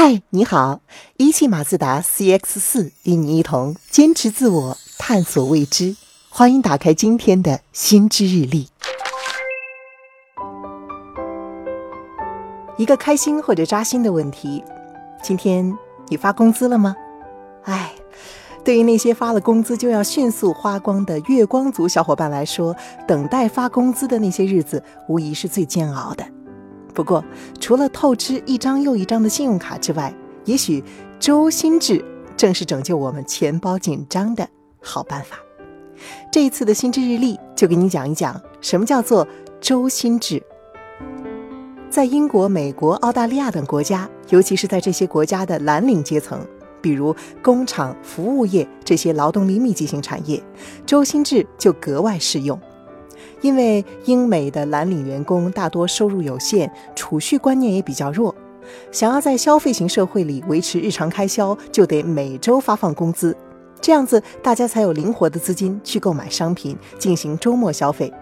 嗨，你好！一汽马自达 CX 四与你一同坚持自我，探索未知。欢迎打开今天的新之日历。一个开心或者扎心的问题：今天你发工资了吗？哎，对于那些发了工资就要迅速花光的月光族小伙伴来说，等待发工资的那些日子，无疑是最煎熬的。不过，除了透支一张又一张的信用卡之外，也许周薪制正是拯救我们钱包紧张的好办法。这一次的心智日历就给你讲一讲什么叫做周薪制。在英国、美国、澳大利亚等国家，尤其是在这些国家的蓝领阶层，比如工厂、服务业这些劳动力密集型产业，周薪制就格外适用。因为英美的蓝领员工大多收入有限，储蓄观念也比较弱，想要在消费型社会里维持日常开销，就得每周发放工资，这样子大家才有灵活的资金去购买商品，进行周末消费。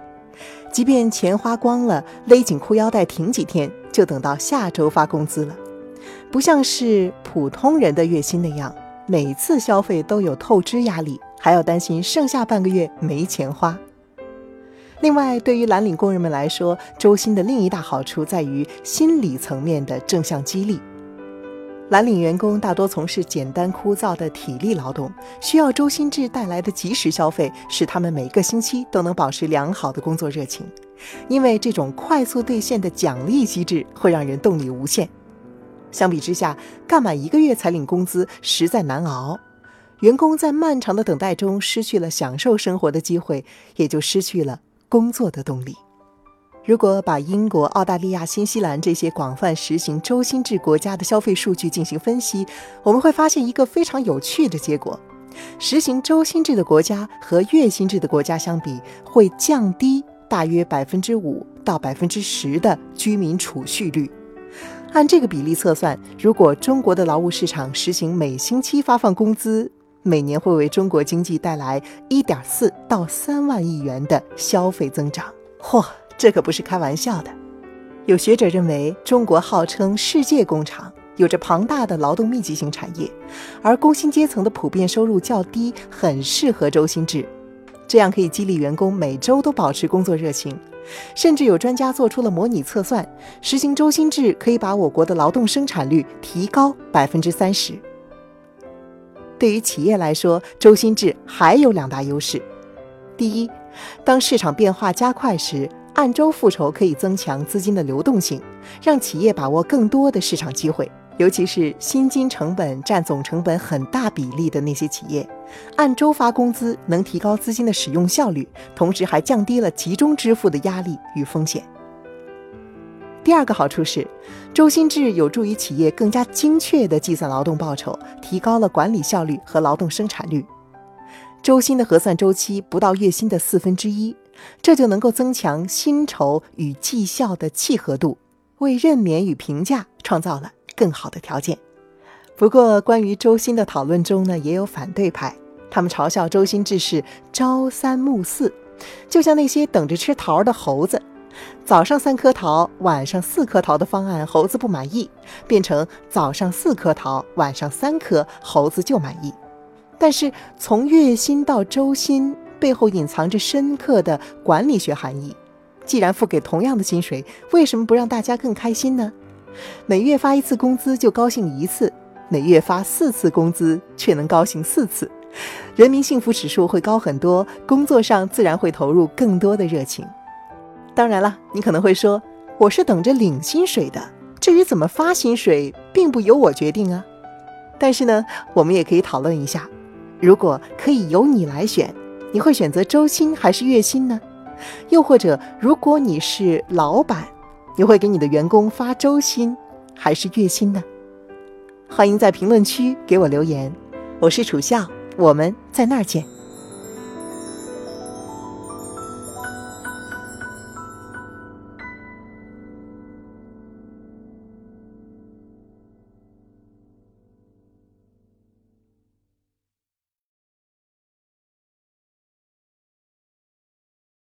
即便钱花光了，勒紧裤腰带挺几天，就等到下周发工资了，不像是普通人的月薪那样，每次消费都有透支压力，还要担心剩下半个月没钱花。另外，对于蓝领工人们来说，周薪的另一大好处在于心理层面的正向激励。蓝领员工大多从事简单枯燥的体力劳动，需要周薪制带来的及时消费，使他们每个星期都能保持良好的工作热情。因为这种快速兑现的奖励机制会让人动力无限。相比之下，干满一个月才领工资实在难熬。员工在漫长的等待中失去了享受生活的机会，也就失去了。工作的动力。如果把英国、澳大利亚、新西兰这些广泛实行周薪制国家的消费数据进行分析，我们会发现一个非常有趣的结果：实行周薪制的国家和月薪制的国家相比，会降低大约百分之五到百分之十的居民储蓄率。按这个比例测算，如果中国的劳务市场实行每星期发放工资，每年会为中国经济带来一点四到三万亿元的消费增长，嚯，这可不是开玩笑的。有学者认为，中国号称世界工厂，有着庞大的劳动密集型产业，而工薪阶层的普遍收入较低，很适合周薪制，这样可以激励员工每周都保持工作热情。甚至有专家做出了模拟测算，实行周薪制可以把我国的劳动生产率提高百分之三十。对于企业来说，周薪制还有两大优势：第一，当市场变化加快时，按周复仇可以增强资金的流动性，让企业把握更多的市场机会，尤其是薪金成本占总成本很大比例的那些企业，按周发工资能提高资金的使用效率，同时还降低了集中支付的压力与风险。第二个好处是，周薪制有助于企业更加精确地计算劳动报酬，提高了管理效率和劳动生产率。周薪的核算周期不到月薪的四分之一，这就能够增强薪酬与绩效的契合度，为任免与评价创造了更好的条件。不过，关于周薪的讨论中呢，也有反对派，他们嘲笑周薪制是朝三暮四，就像那些等着吃桃的猴子。早上三颗桃，晚上四颗桃的方案，猴子不满意，变成早上四颗桃，晚上三颗，猴子就满意。但是从月薪到周薪背后隐藏着深刻的管理学含义。既然付给同样的薪水，为什么不让大家更开心呢？每月发一次工资就高兴一次，每月发四次工资却能高兴四次，人民幸福指数会高很多，工作上自然会投入更多的热情。当然了，你可能会说，我是等着领薪水的，至于怎么发薪水，并不由我决定啊。但是呢，我们也可以讨论一下，如果可以由你来选，你会选择周薪还是月薪呢？又或者，如果你是老板，你会给你的员工发周薪还是月薪呢？欢迎在评论区给我留言，我是楚笑，我们在那儿见。